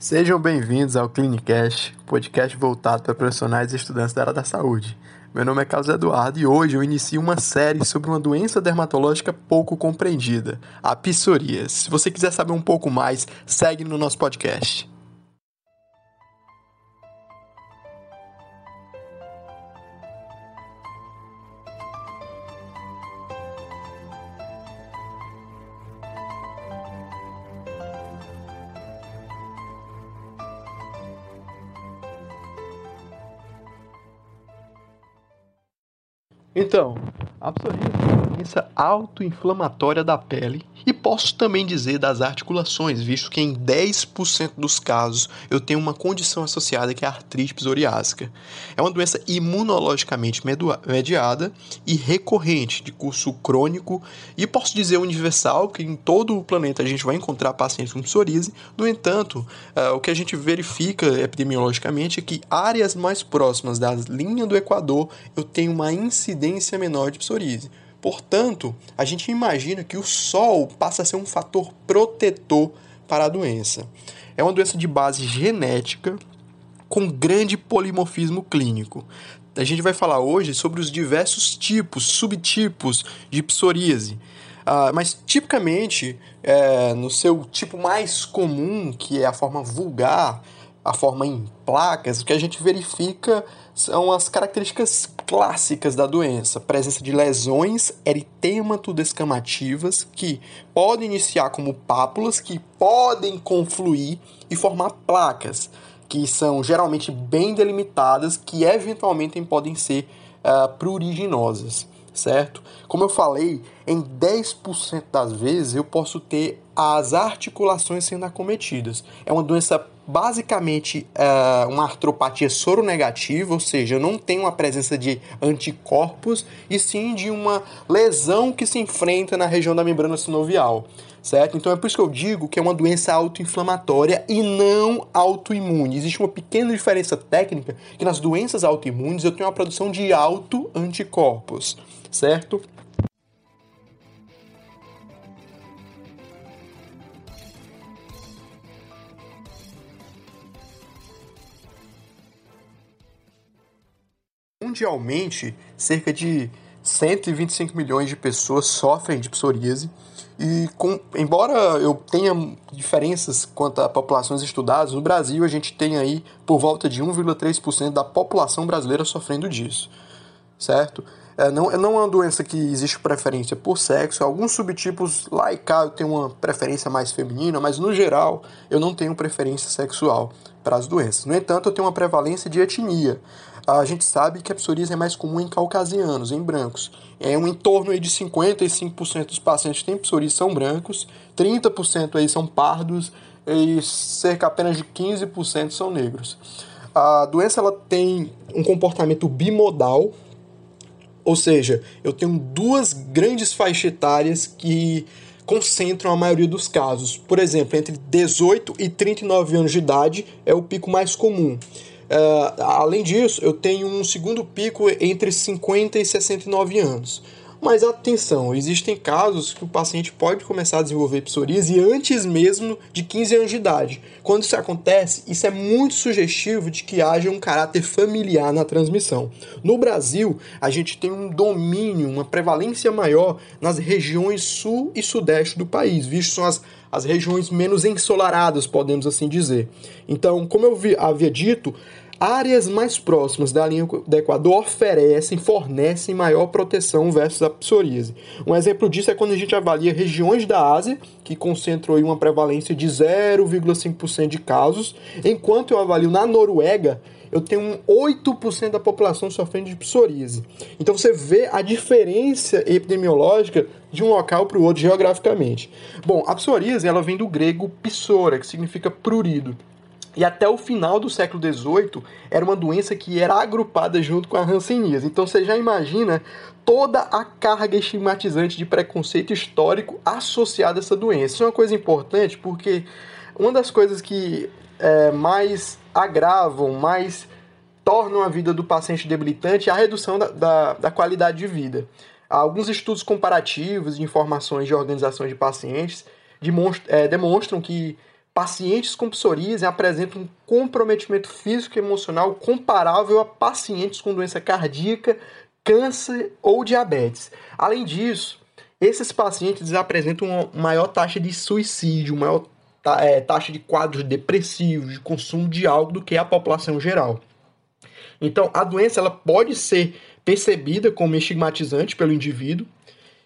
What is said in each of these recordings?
Sejam bem-vindos ao Clinicast, podcast voltado para profissionais e estudantes da área da saúde. Meu nome é Carlos Eduardo e hoje eu inicio uma série sobre uma doença dermatológica pouco compreendida, a psoríase. Se você quiser saber um pouco mais, segue no nosso podcast. Então, a psoríase é uma doença autoinflamatória da pele e posso também dizer das articulações, visto que em 10% dos casos eu tenho uma condição associada que é a artrite psoriásica. É uma doença imunologicamente mediada e recorrente, de curso crônico, e posso dizer universal, que em todo o planeta a gente vai encontrar pacientes com psoríase. No entanto, uh, o que a gente verifica epidemiologicamente é que áreas mais próximas da linha do Equador eu tenho uma incidência menor de psoríase. Portanto, a gente imagina que o sol passa a ser um fator protetor para a doença. É uma doença de base genética com grande polimorfismo clínico. A gente vai falar hoje sobre os diversos tipos, subtipos de psoríase. Uh, mas tipicamente, é, no seu tipo mais comum, que é a forma vulgar, a forma em placas, o que a gente verifica são as características clássicas da doença: presença de lesões eritemato-descamativas que podem iniciar como pápulas, que podem confluir e formar placas, que são geralmente bem delimitadas, que eventualmente podem ser uh, pruriginosas certo? Como eu falei, em 10% das vezes eu posso ter as articulações sendo acometidas. É uma doença basicamente é uma artropatia soronegativa, ou seja, não tenho a presença de anticorpos e sim de uma lesão que se enfrenta na região da membrana sinovial, certo? Então é por isso que eu digo que é uma doença autoinflamatória e não autoimune. Existe uma pequena diferença técnica que nas doenças autoimunes eu tenho a produção de autoanticorpos, certo? Mundialmente, cerca de 125 milhões de pessoas sofrem de psoríase. E com, embora eu tenha diferenças quanto a populações estudadas, no Brasil a gente tem aí por volta de 1,3% da população brasileira sofrendo disso, certo? É, não, não é uma doença que existe preferência por sexo. Alguns subtipos lá e cá eu tenho uma preferência mais feminina, mas no geral eu não tenho preferência sexual para as doenças. No entanto, eu tenho uma prevalência de etnia a gente sabe que a psoríase é mais comum em caucasianos, em brancos. É um entorno aí de 55% dos pacientes que têm psoríase são brancos, 30% aí são pardos e cerca apenas de 15% são negros. A doença ela tem um comportamento bimodal, ou seja, eu tenho duas grandes faixas etárias que concentram a maioria dos casos. Por exemplo, entre 18 e 39 anos de idade é o pico mais comum. Uh, além disso, eu tenho um segundo pico entre 50 e 69 anos. Mas atenção, existem casos que o paciente pode começar a desenvolver psoríase antes mesmo de 15 anos de idade. Quando isso acontece, isso é muito sugestivo de que haja um caráter familiar na transmissão. No Brasil, a gente tem um domínio, uma prevalência maior nas regiões sul e sudeste do país, visto são as, as regiões menos ensolaradas, podemos assim dizer. Então, como eu vi, havia dito, Áreas mais próximas da linha do Equador oferecem, fornecem maior proteção versus a psoríase. Um exemplo disso é quando a gente avalia regiões da Ásia, que concentram uma prevalência de 0,5% de casos, enquanto eu avalio na Noruega, eu tenho 8% da população sofrendo de psoríase. Então você vê a diferença epidemiológica de um local para o outro geograficamente. Bom, a psoríase ela vem do grego psora, que significa prurido. E até o final do século XVIII era uma doença que era agrupada junto com a hanseníase. Então você já imagina toda a carga estigmatizante de preconceito histórico associada a essa doença. Isso é uma coisa importante porque uma das coisas que é, mais agravam, mais tornam a vida do paciente debilitante é a redução da, da, da qualidade de vida. Alguns estudos comparativos de informações de organizações de pacientes demonstram, é, demonstram que pacientes com psoríase apresentam um comprometimento físico e emocional comparável a pacientes com doença cardíaca, câncer ou diabetes. Além disso, esses pacientes apresentam uma maior taxa de suicídio, maior é, taxa de quadros depressivos, de consumo de álcool do que a população geral. Então, a doença ela pode ser percebida como estigmatizante pelo indivíduo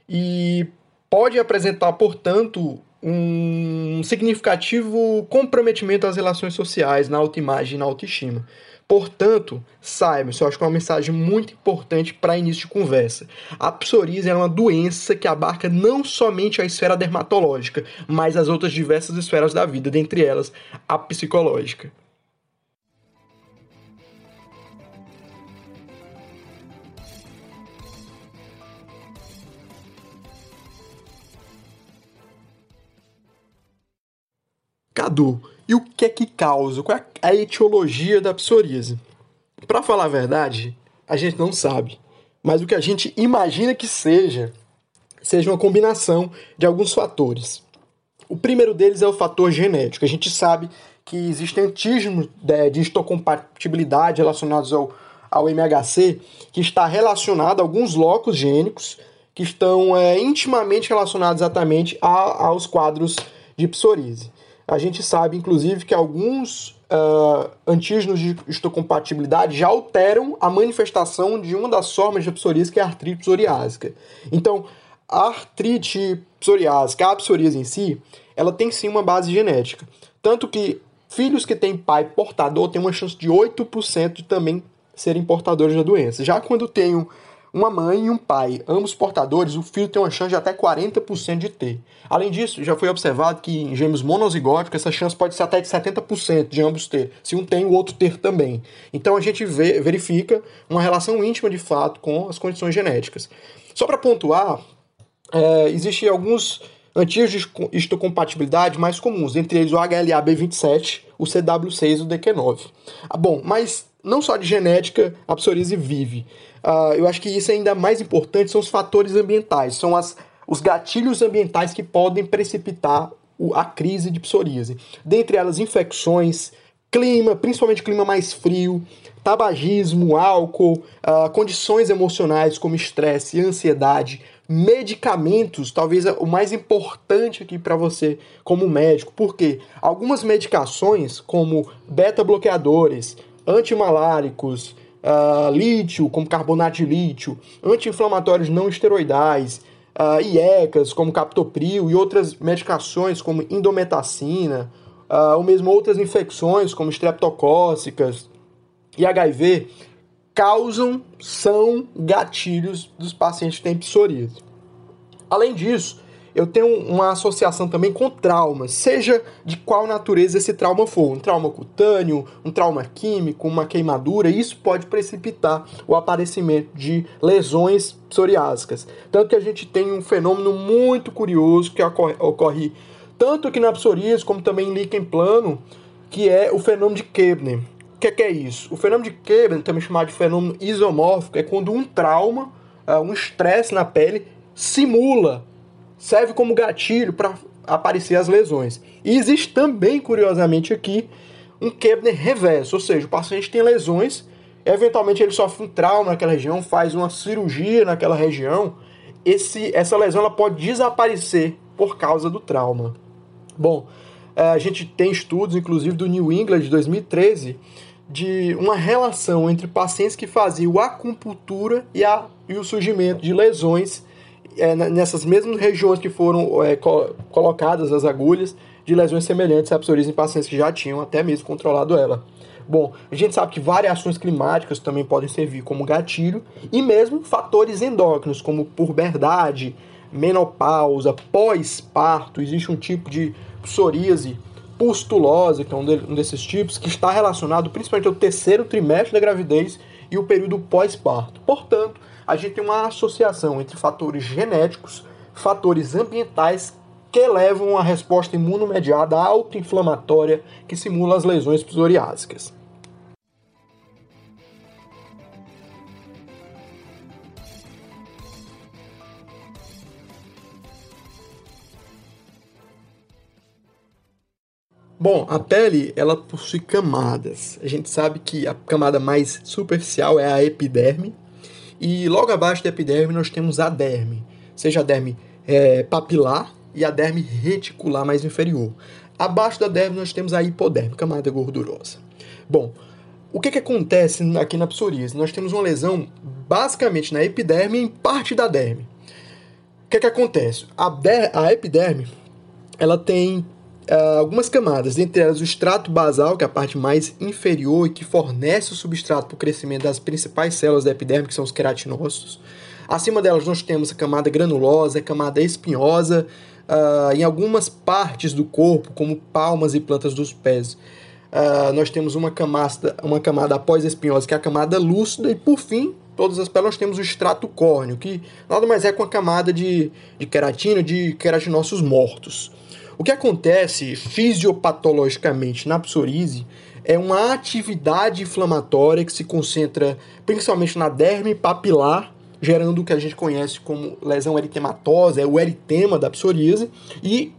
e pode apresentar, portanto, um significativo comprometimento às relações sociais, na autoimagem e na autoestima. Portanto, saiba, isso eu acho que é uma mensagem muito importante para início de conversa. A psoríase é uma doença que abarca não somente a esfera dermatológica, mas as outras diversas esferas da vida, dentre elas a psicológica. E o que é que causa? Qual é a etiologia da psoríase? Para falar a verdade, a gente não sabe. Mas o que a gente imagina que seja, seja uma combinação de alguns fatores. O primeiro deles é o fator genético. A gente sabe que existem antígenos de histocompatibilidade relacionados ao, ao MHC, que está relacionado a alguns locos gênicos que estão é, intimamente relacionados exatamente a, aos quadros de psoríase. A gente sabe, inclusive, que alguns uh, antígenos de histocompatibilidade já alteram a manifestação de uma das formas de psoríase, que é a artrite psoriásica. Então, a artrite psoriásica, a psoríase em si, ela tem sim uma base genética. Tanto que filhos que têm pai portador têm uma chance de 8% de também serem portadores da doença. Já quando tem uma mãe e um pai, ambos portadores, o filho tem uma chance de até 40% de ter. Além disso, já foi observado que em gêmeos monozigóticos essa chance pode ser até de 70% de ambos ter, se um tem, o outro ter também. Então a gente vê, verifica uma relação íntima de fato com as condições genéticas. Só para pontuar, é, existem alguns antigos de histocompatibilidade mais comuns, entre eles o HLA-B27, o CW6 e o DQ9. Ah, bom, mas não só de genética a psoríase vive. Uh, eu acho que isso é ainda mais importante são os fatores ambientais, são as, os gatilhos ambientais que podem precipitar o, a crise de psoríase. Dentre elas, infecções, clima, principalmente clima mais frio, tabagismo, álcool, uh, condições emocionais como estresse, ansiedade, medicamentos, talvez o mais importante aqui para você como médico, porque algumas medicações como beta-bloqueadores, antimaláricos, uh, lítio, como carbonato de lítio, anti-inflamatórios não esteroidais, uh, IECAS, como captopril, e outras medicações como indometacina, uh, ou mesmo outras infecções como estreptocócicas e HIV, causam, são gatilhos dos pacientes que têm psoríase. Além disso, eu tenho uma associação também com traumas, seja de qual natureza esse trauma for, um trauma cutâneo, um trauma químico, uma queimadura, isso pode precipitar o aparecimento de lesões psoriásicas. Tanto que a gente tem um fenômeno muito curioso que ocorre, ocorre tanto aqui na psoríase como também em líquen plano, que é o fenômeno de Kebner. O que é, que é isso? O fenômeno de Kebner, também chamado de fenômeno isomórfico, é quando um trauma, ah, um estresse na pele, simula serve como gatilho para aparecer as lesões. E existe também, curiosamente, aqui um Kebner reverso, ou seja, o paciente tem lesões, eventualmente ele sofre um trauma naquela região, faz uma cirurgia naquela região, esse, essa lesão ela pode desaparecer por causa do trauma. Bom, eh, a gente tem estudos, inclusive do New England de 2013, de uma relação entre pacientes que faziam acupuntura e, a, e o surgimento de lesões é, nessas mesmas regiões que foram é, co colocadas as agulhas de lesões semelhantes à psoríase em pacientes que já tinham até mesmo controlado ela. Bom, a gente sabe que variações climáticas também podem servir como gatilho e mesmo fatores endócrinos como puberdade, menopausa, pós-parto, existe um tipo de psoríase pustulose, que é um, de, um desses tipos, que está relacionado principalmente ao terceiro trimestre da gravidez e o período pós-parto. Portanto, a gente tem uma associação entre fatores genéticos, fatores ambientais que levam a resposta imunomediada autoinflamatória que simula as lesões psoriásicas. Bom, a pele ela possui camadas. A gente sabe que a camada mais superficial é a epiderme e logo abaixo da epiderme nós temos a derme, seja a derme é, papilar e a derme reticular mais inferior. Abaixo da derme nós temos a hipoderme, camada gordurosa. Bom, o que, que acontece aqui na psoríase? Nós temos uma lesão basicamente na epiderme e em parte da derme. O que, que acontece? A, der, a epiderme ela tem uh, algumas camadas, entre elas o extrato basal, que é a parte mais inferior e que fornece o substrato para o crescimento das principais células da epiderme, que são os queratinócitos. Acima delas nós temos a camada granulosa, a camada espinhosa, uh, em algumas partes do corpo, como palmas e plantas dos pés. Uh, nós temos uma camada, uma camada após espinhosa, que é a camada lúcida, e por fim, todas as peles nós temos o extrato córneo, que nada mais é com a camada de, de queratina, de queratinócitos mortos. O que acontece fisiopatologicamente na psoríase é uma atividade inflamatória que se concentra principalmente na derme papilar, gerando o que a gente conhece como lesão eritematosa, é o eritema da psoríase, e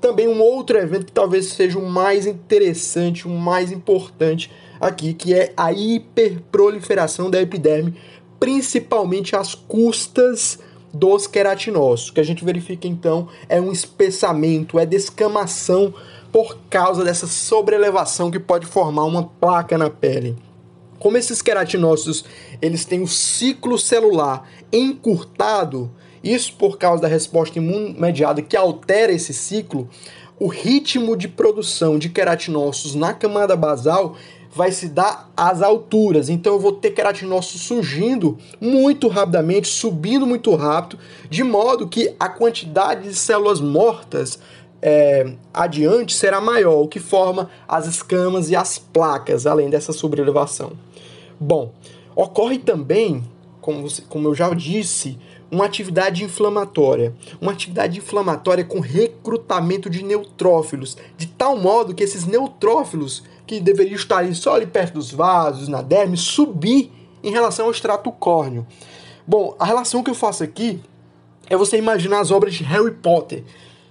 também um outro evento que talvez seja o mais interessante, o mais importante aqui, que é a hiperproliferação da epiderme, principalmente às custas dos queratinócitos. O que a gente verifica então é um espessamento, é descamação por causa dessa sobrelevação que pode formar uma placa na pele. Como esses queratinócitos eles têm o ciclo celular encurtado, isso por causa da resposta imunomediada que altera esse ciclo, o ritmo de produção de queratinócitos na camada basal vai se dar às alturas. Então eu vou ter queratinócitos surgindo muito rapidamente, subindo muito rápido, de modo que a quantidade de células mortas é, adiante será maior, o que forma as escamas e as placas, além dessa sobrelevação. Bom, ocorre também, como, você, como eu já disse, uma atividade inflamatória. Uma atividade inflamatória com recrutamento de neutrófilos, de tal modo que esses neutrófilos que deveriam estar ali só ali perto dos vasos, na derme, subir em relação ao extrato córneo. Bom, a relação que eu faço aqui é você imaginar as obras de Harry Potter.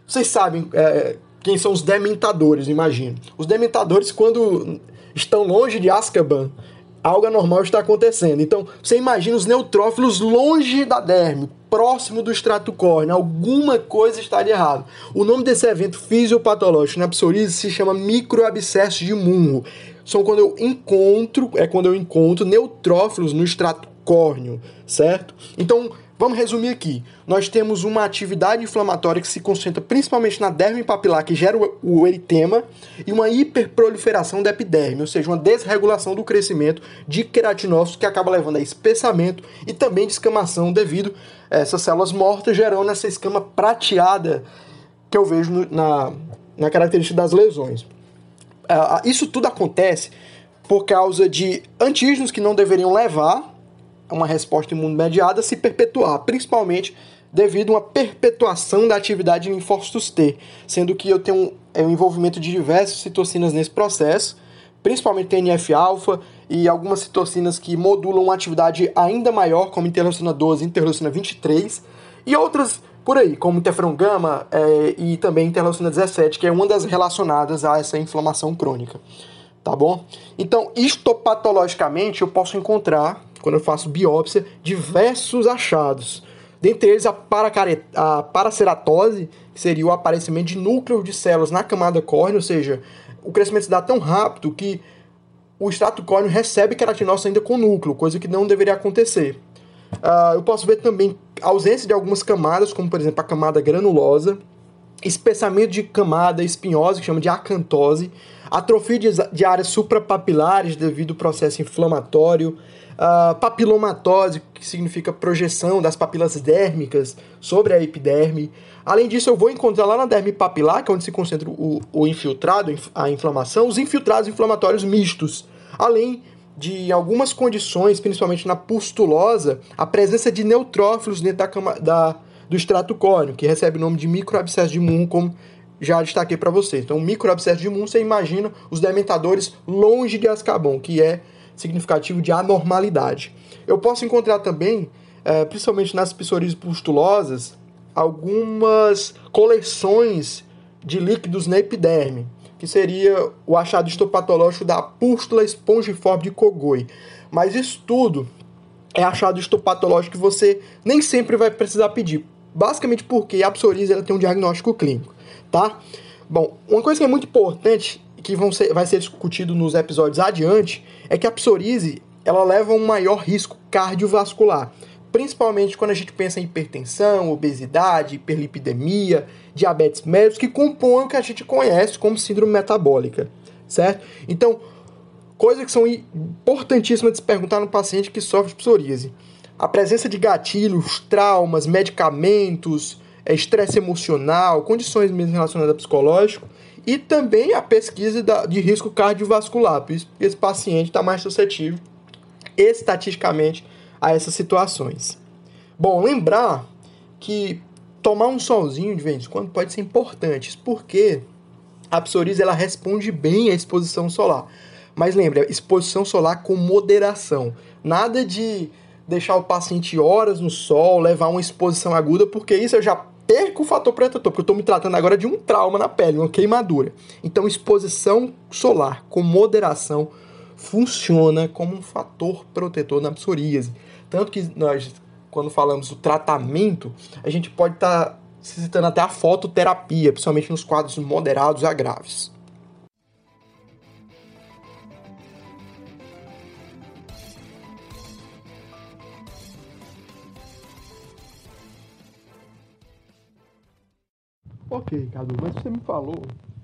Vocês sabem é, quem são os dementadores, imagino. Os dementadores, quando estão longe de Azkaban, algo anormal está acontecendo. Então, você imagina os neutrófilos longe da derme, próximo do extrato córneo, alguma coisa estaria errada. O nome desse evento fisiopatológico na psoríase se chama microabscesso de Munro. São quando eu encontro, é quando eu encontro neutrófilos no extrato córneo, certo? Então, Vamos resumir aqui. Nós temos uma atividade inflamatória que se concentra principalmente na derme papilar, que gera o eritema, e uma hiperproliferação da epiderme, ou seja, uma desregulação do crescimento de queratinócitos que acaba levando a espessamento e também descamação devido a essas células mortas, gerando essa escama prateada que eu vejo no, na, na característica das lesões. Uh, isso tudo acontece por causa de antígenos que não deveriam levar uma resposta imunomediada se perpetuar, principalmente devido a uma perpetuação da atividade em linfócitos T, sendo que eu tenho um, é, um envolvimento de diversas citocinas nesse processo, principalmente TNF-alfa e algumas citocinas que modulam uma atividade ainda maior, como interleucina 12 e interleucina 23, e outras por aí, como interferon gama é, e também interleucina 17, que é uma das relacionadas a essa inflamação crônica. Tá bom? Então, histopatologicamente, eu posso encontrar quando eu faço biópsia, diversos achados. Dentre eles, a, a paraceratose, que seria o aparecimento de núcleos de células na camada córnea, ou seja, o crescimento se dá tão rápido que o extrato córneo recebe queratinócito ainda com núcleo, coisa que não deveria acontecer. Uh, eu posso ver também ausência de algumas camadas, como por exemplo a camada granulosa, espessamento de camada espinhosa, que chama de acantose, atrofia de, áreas suprapapilares devido ao processo inflamatório, Uh, papilomatose, que significa projeção das papilas dérmicas sobre a epiderme. Além disso, eu vou encontrar lá na derme papilar, que é onde se concentra o, o infiltrado, a inflamação, os infiltrados inflamatórios mistos. Além de algumas condições, principalmente na pustulosa, a presença de neutrófilos dentro da, cama, da do extrato córneo, que recebe o nome de microabscesso de Moon, como já destaquei para vocês. Então, microabscesso de Moon, você imagina os dementadores longe de Azkaban, que é significativo de anormalidade. Eu posso encontrar também, é, principalmente nas psoríases pustulosas, algumas coleções de líquidos na epiderme. que seria o achado histopatológico da pústula espongiforme de Kogoi. Mas isso tudo é achado histopatológico que você nem sempre vai precisar pedir. Basicamente porque a psoríase ela tem um diagnóstico clínico, tá? Bom, uma coisa que é muito importante que vão ser, vai ser discutido nos episódios adiante é que a psoríase ela leva um maior risco cardiovascular, principalmente quando a gente pensa em hipertensão, obesidade, hiperlipidemia, diabetes mellitus, que compõem o que a gente conhece como síndrome metabólica, certo? Então, coisas que são importantíssimas de se perguntar no paciente que sofre de psoríase. A presença de gatilhos, traumas, medicamentos, estresse emocional, condições mesmo relacionadas ao psicológico e também a pesquisa de risco cardiovascular, por isso esse paciente está mais suscetível estatisticamente a essas situações. Bom, lembrar que tomar um solzinho de vez em quando pode ser importante, porque a psoríase ela responde bem à exposição solar. Mas lembre, exposição solar com moderação. Nada de deixar o paciente horas no sol, levar uma exposição aguda, porque isso eu já perco o fator protetor, porque eu estou me tratando agora de um trauma na pele, uma queimadura. Então, exposição solar com moderação funciona como um fator protetor na psoríase. Tanto que nós, quando falamos do tratamento, a gente pode estar tá citando até a fototerapia, principalmente nos quadros moderados a graves. Ok, Cadu, mas você me falou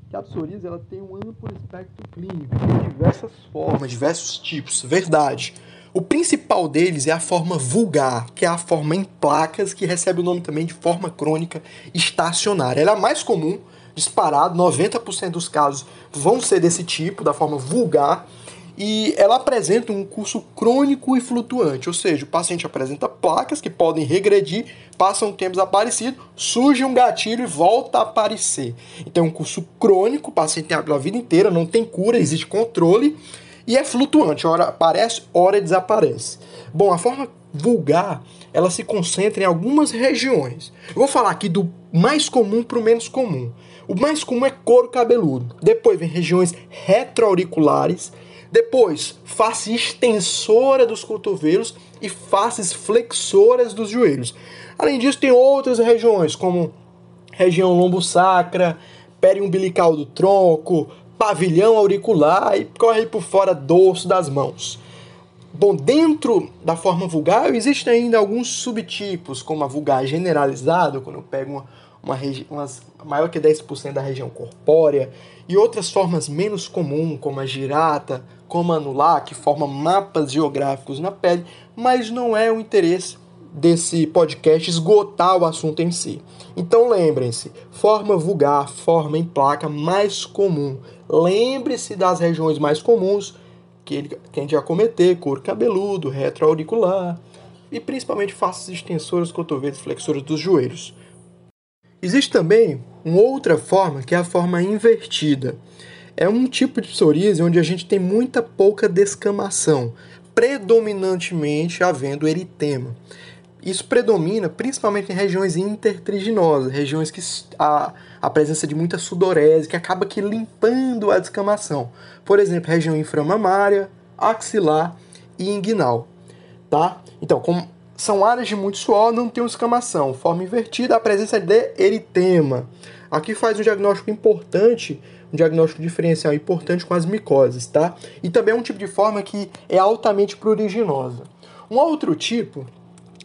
que a psoríase ela tem um amplo espectro clínico, tem diversas formas, diversos tipos. Verdade. O principal deles é a forma vulgar, que é a forma em placas, que recebe o nome também de forma crônica estacionária. Ela é a mais comum, disparado, 90% dos casos vão ser desse tipo, da forma vulgar, e ela apresenta um curso crônico e flutuante, ou seja, o paciente apresenta placas que podem regredir, passam um tempo desaparecido, surge um gatilho e volta a aparecer. Então é um curso crônico, o paciente tem a vida inteira, não tem cura, existe controle e é flutuante, hora aparece, hora desaparece. Bom, a forma vulgar, ela se concentra em algumas regiões. Eu vou falar aqui do mais comum para o menos comum. O mais comum é couro cabeludo. Depois vem regiões retroauriculares, depois, face extensora dos cotovelos e faces flexoras dos joelhos. Além disso, tem outras regiões, como região lombo-sacra, periumbilical do tronco, pavilhão auricular e corre por fora dorso das mãos. Bom, dentro da forma vulgar existem ainda alguns subtipos, como a vulgar generalizada, quando eu pego uma, uma umas, maior que 10% da região corpórea, e outras formas menos comuns, como a girata, como anular, que forma mapas geográficos na pele, mas não é o interesse desse podcast esgotar o assunto em si. Então lembrem-se, forma vulgar, forma em placa mais comum. Lembre-se das regiões mais comuns que, ele, que a cometer, couro cabeludo, retroauricular e principalmente faces extensoras, cotovelos, flexoras dos joelhos. Existe também uma outra forma que é a forma invertida é um tipo de psoríase onde a gente tem muita pouca descamação, predominantemente havendo eritema. Isso predomina principalmente em regiões intertriginosas, regiões que a, a presença de muita sudorese, que acaba que limpando a descamação. Por exemplo, região inframamária, axilar e inguinal. Tá? Então, como são áreas de muito suor, não tem escamação. Forma invertida, a presença de eritema. Aqui faz um diagnóstico importante um diagnóstico diferencial importante com as micoses, tá? E também é um tipo de forma que é altamente pruriginosa. Um outro tipo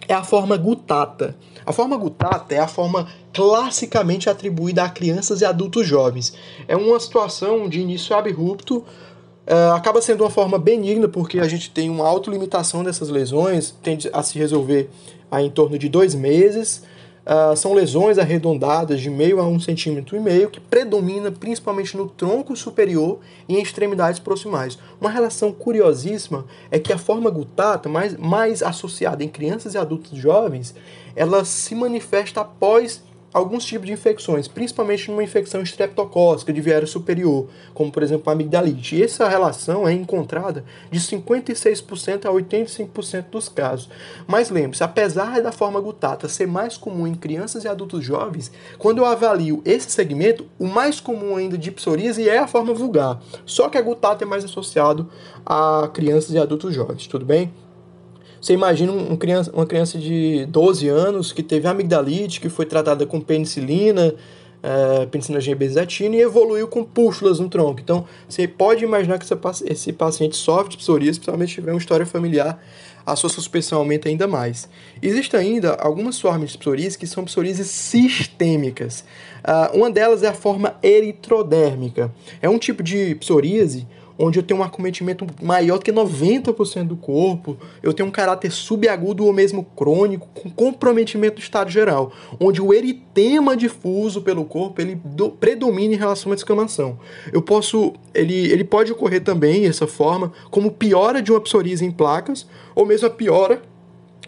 é a forma gutata. A forma gutata é a forma classicamente atribuída a crianças e adultos jovens. É uma situação de início abrupto, uh, acaba sendo uma forma benigna porque a gente tem uma autolimitação dessas lesões, tende a se resolver a em torno de dois meses. Uh, são lesões arredondadas de meio a um centímetro e meio que predomina principalmente no tronco superior e em extremidades proximais. Uma relação curiosíssima é que a forma gutata, mais, mais associada em crianças e adultos jovens, ela se manifesta após alguns tipos de infecções, principalmente numa infecção estreptocócica de viário superior, como por exemplo a amigdalite. E essa relação é encontrada de 56% a 85% dos casos. Mas lembre-se, apesar da forma gutata ser mais comum em crianças e adultos jovens, quando eu avalio esse segmento, o mais comum ainda de psoríase é a forma vulgar. Só que a gutata é mais associado a crianças e adultos jovens, tudo bem? Você imagina um criança, uma criança de 12 anos que teve amigdalite, que foi tratada com penicilina, é, penicilina G benzatina e evoluiu com pústulas no tronco. Então, você pode imaginar que esse paciente sofre de psoríase, principalmente se tiver uma história familiar, a sua suspensão aumenta ainda mais. Existem ainda algumas formas de psoríase que são psoríases sistêmicas. Uh, uma delas é a forma eritrodérmica. É um tipo de psoríase onde eu tenho um acometimento maior que 90% do corpo, eu tenho um caráter subagudo ou mesmo crônico, com comprometimento do estado geral, onde o eritema difuso pelo corpo ele do, predomina em relação à descamação. Eu posso, ele, ele pode ocorrer também, essa forma, como piora de uma psoríase em placas, ou mesmo a piora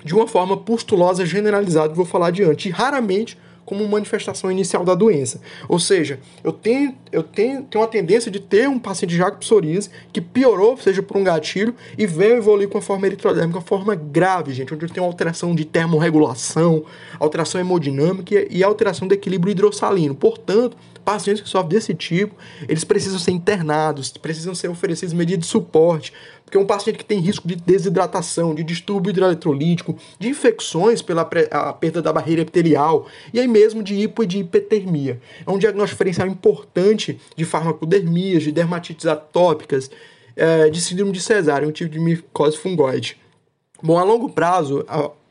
de uma forma pustulosa generalizada, que vou falar adiante. E raramente como manifestação inicial da doença. Ou seja, eu tenho, eu tenho, tenho uma tendência de ter um paciente já com psoríase que piorou, seja por um gatilho, e veio evoluir com a forma eritrodérmica, uma forma grave, gente, onde eu tenho alteração de termorregulação, alteração hemodinâmica e alteração do equilíbrio hidrossalino. Portanto, pacientes que sofrem desse tipo, eles precisam ser internados, precisam ser oferecidos medidas de suporte, porque um paciente que tem risco de desidratação, de distúrbio hidroeletrolítico, de infecções pela perda da barreira epitelial e aí mesmo de hipo e de hipertermia. É um diagnóstico diferencial importante de farmacodermias, de dermatites atópicas, é, de síndrome de cesárea, um tipo de micose fungoide. Bom, a longo prazo,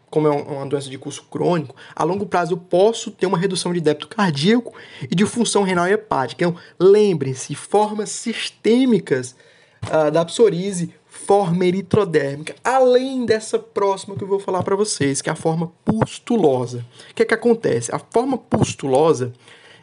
como é uma doença de curso crônico, a longo prazo eu posso ter uma redução de débito cardíaco e de função renal e hepática. Então, lembrem-se, formas sistêmicas uh, da psoríase forma eritrodérmica, além dessa próxima que eu vou falar para vocês, que é a forma pustulosa. O que é que acontece? A forma pustulosa,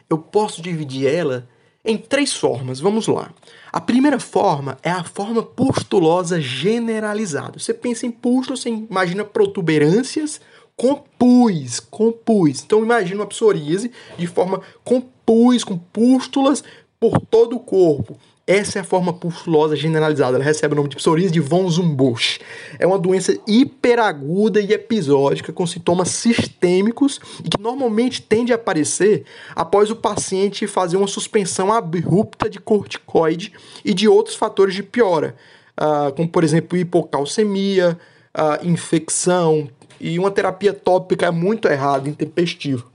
eu posso dividir ela em três formas. Vamos lá. A primeira forma é a forma pustulosa generalizada. Você pensa em pústulo, você imagina protuberâncias com pus, com pus. Então imagina uma psoríase de forma com pus, com pústulas por todo o corpo. Essa é a forma pustulosa generalizada. Ela recebe o nome de psoríase de von Zumbusch. É uma doença hiperaguda e episódica com sintomas sistêmicos e que normalmente tende a aparecer após o paciente fazer uma suspensão abrupta de corticoide e de outros fatores de piora, uh, como por exemplo hipocalcemia, uh, infecção e uma terapia tópica muito errada, intempestiva.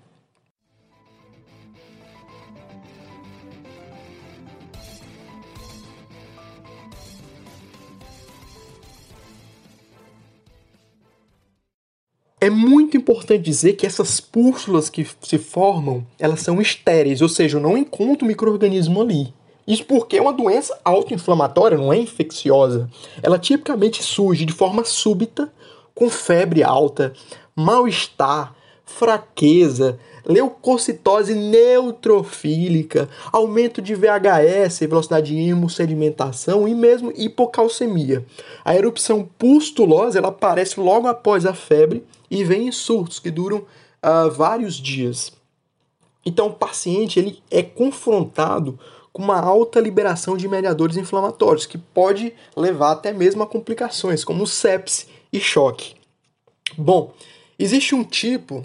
É muito importante dizer que essas pústulas que se formam, elas são estéreis, ou seja, eu não encontro microorganismo ali. Isso porque é uma doença autoinflamatória, não é infecciosa. Ela tipicamente surge de forma súbita, com febre alta, mal-estar, fraqueza, leucocitose neutrofílica, aumento de VHS, velocidade de hemossedimentação e mesmo hipocalcemia. A erupção pustulosa ela aparece logo após a febre e vem em surtos que duram uh, vários dias. Então o paciente ele é confrontado com uma alta liberação de mediadores inflamatórios, que pode levar até mesmo a complicações, como sepse e choque. Bom, existe um tipo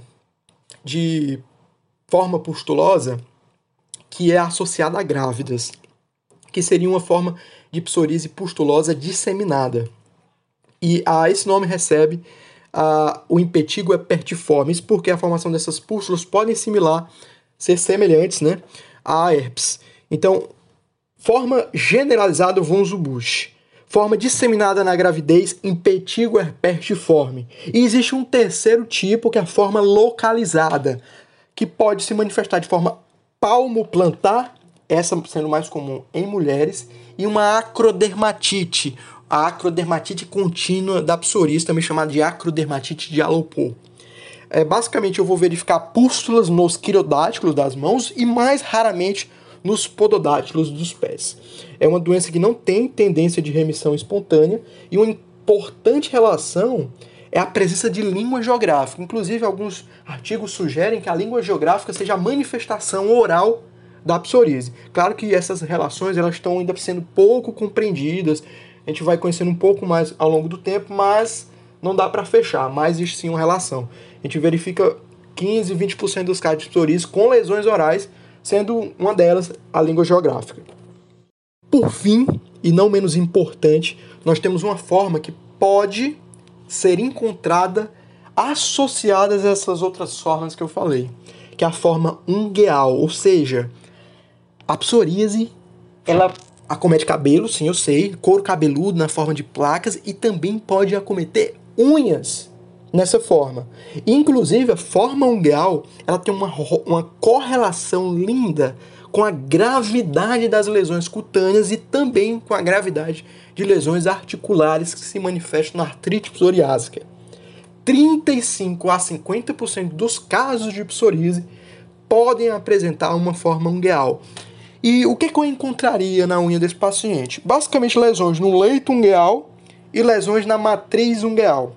de forma pustulosa que é associada a grávidas, que seria uma forma de psoríase pustulosa disseminada. E a esse nome recebe o impetigo epertiforme. Isso porque a formação dessas pústulas podem similar, ser semelhantes né, a herpes. Então, forma generalizada von Busch. Forma disseminada na gravidez, impetigo epertiforme. E existe um terceiro tipo, que é a forma localizada, que pode se manifestar de forma palmoplantar, essa sendo mais comum em mulheres, e uma acrodermatite, a acrodermatite contínua da psoríase, também chamada de acrodermatite de Alopor. É, basicamente, eu vou verificar pústulas nos quirodátilos das mãos e, mais raramente, nos pododátilos dos pés. É uma doença que não tem tendência de remissão espontânea e uma importante relação é a presença de língua geográfica. Inclusive, alguns artigos sugerem que a língua geográfica seja a manifestação oral da psoríase. Claro que essas relações elas estão ainda sendo pouco compreendidas, a gente vai conhecendo um pouco mais ao longo do tempo, mas não dá para fechar, mas existe sim uma relação. A gente verifica 15, 20% dos casos de psoríase com lesões orais, sendo uma delas a língua geográfica. Por fim, e não menos importante, nós temos uma forma que pode ser encontrada associadas a essas outras formas que eu falei, que é a forma ungueal, ou seja, a psoríase, ela acomete cabelo, sim, eu sei, couro cabeludo na forma de placas e também pode acometer unhas nessa forma. Inclusive, a forma ungueal, ela tem uma, uma correlação linda com a gravidade das lesões cutâneas e também com a gravidade de lesões articulares que se manifestam na artrite psoriásica. 35 a 50% dos casos de psoríase podem apresentar uma forma ungueal. E o que, que eu encontraria na unha desse paciente? Basicamente lesões no leito ungueal e lesões na matriz ungueal.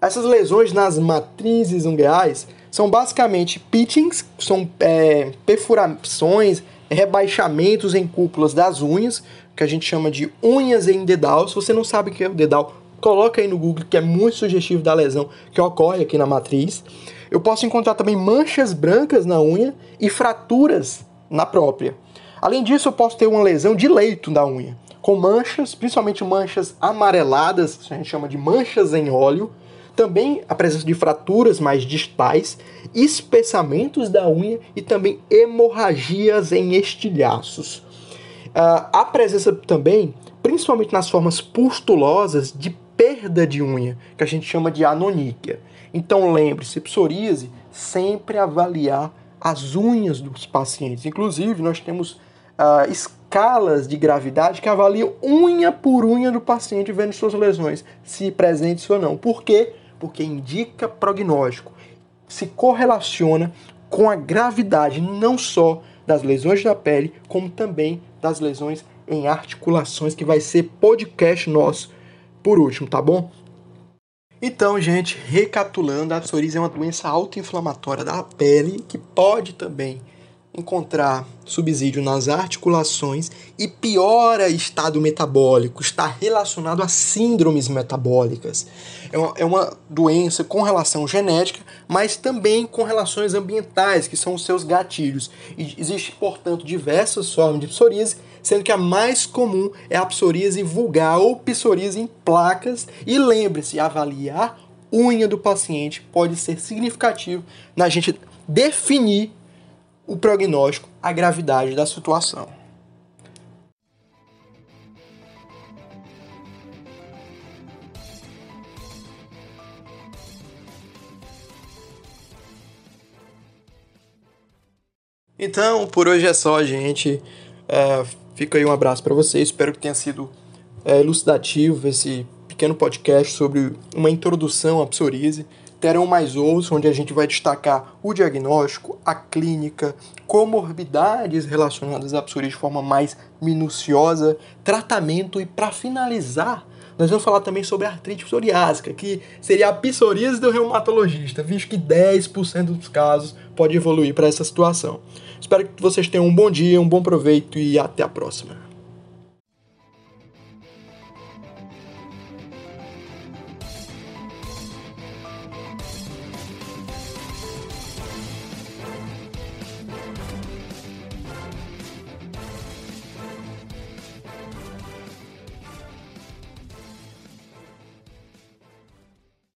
Essas lesões nas matrizes ungueais são basicamente pitchings, são é, perfurações, rebaixamentos em cúpulas das unhas, que a gente chama de unhas em dedal. Se você não sabe o que é o dedal, coloca aí no Google, que é muito sugestivo da lesão que ocorre aqui na matriz. Eu posso encontrar também manchas brancas na unha e fraturas na própria. Além disso, eu posso ter uma lesão de leito da unha, com manchas, principalmente manchas amareladas, que a gente chama de manchas em óleo, também a presença de fraturas mais distais, espessamentos da unha e também hemorragias em estilhaços. Uh, a presença também, principalmente nas formas pustulosas, de perda de unha, que a gente chama de anoníquia. Então lembre-se, psoríase, sempre avaliar as unhas dos pacientes. Inclusive, nós temos uh, escalas de gravidade que avaliam unha por unha do paciente, vendo suas lesões, se presentes ou não. Por quê? Porque indica prognóstico, se correlaciona com a gravidade não só das lesões da pele, como também das lesões em articulações, que vai ser podcast nosso por último, tá bom? Então, gente, recapitulando, a psoríase é uma doença autoinflamatória da pele que pode também encontrar subsídio nas articulações e piora estado metabólico, está relacionado a síndromes metabólicas. É uma, é uma doença com relação genética, mas também com relações ambientais, que são os seus gatilhos. E existe, portanto, diversas formas de psoríase sendo que a mais comum é a psoríase vulgar ou psoríase em placas. E lembre-se, avaliar unha do paciente pode ser significativo na gente definir o prognóstico, a gravidade da situação. Então, por hoje é só, gente. É, Fica aí um abraço para vocês. Espero que tenha sido é, elucidativo esse pequeno podcast sobre uma introdução à psoríase. Terão mais outros, onde a gente vai destacar o diagnóstico, a clínica, comorbidades relacionadas à psoríase de forma mais minuciosa, tratamento e, para finalizar, nós vamos falar também sobre a artrite psoriásica, que seria a psoríase do reumatologista, visto que 10% dos casos pode evoluir para essa situação. Espero que vocês tenham um bom dia, um bom proveito e até a próxima.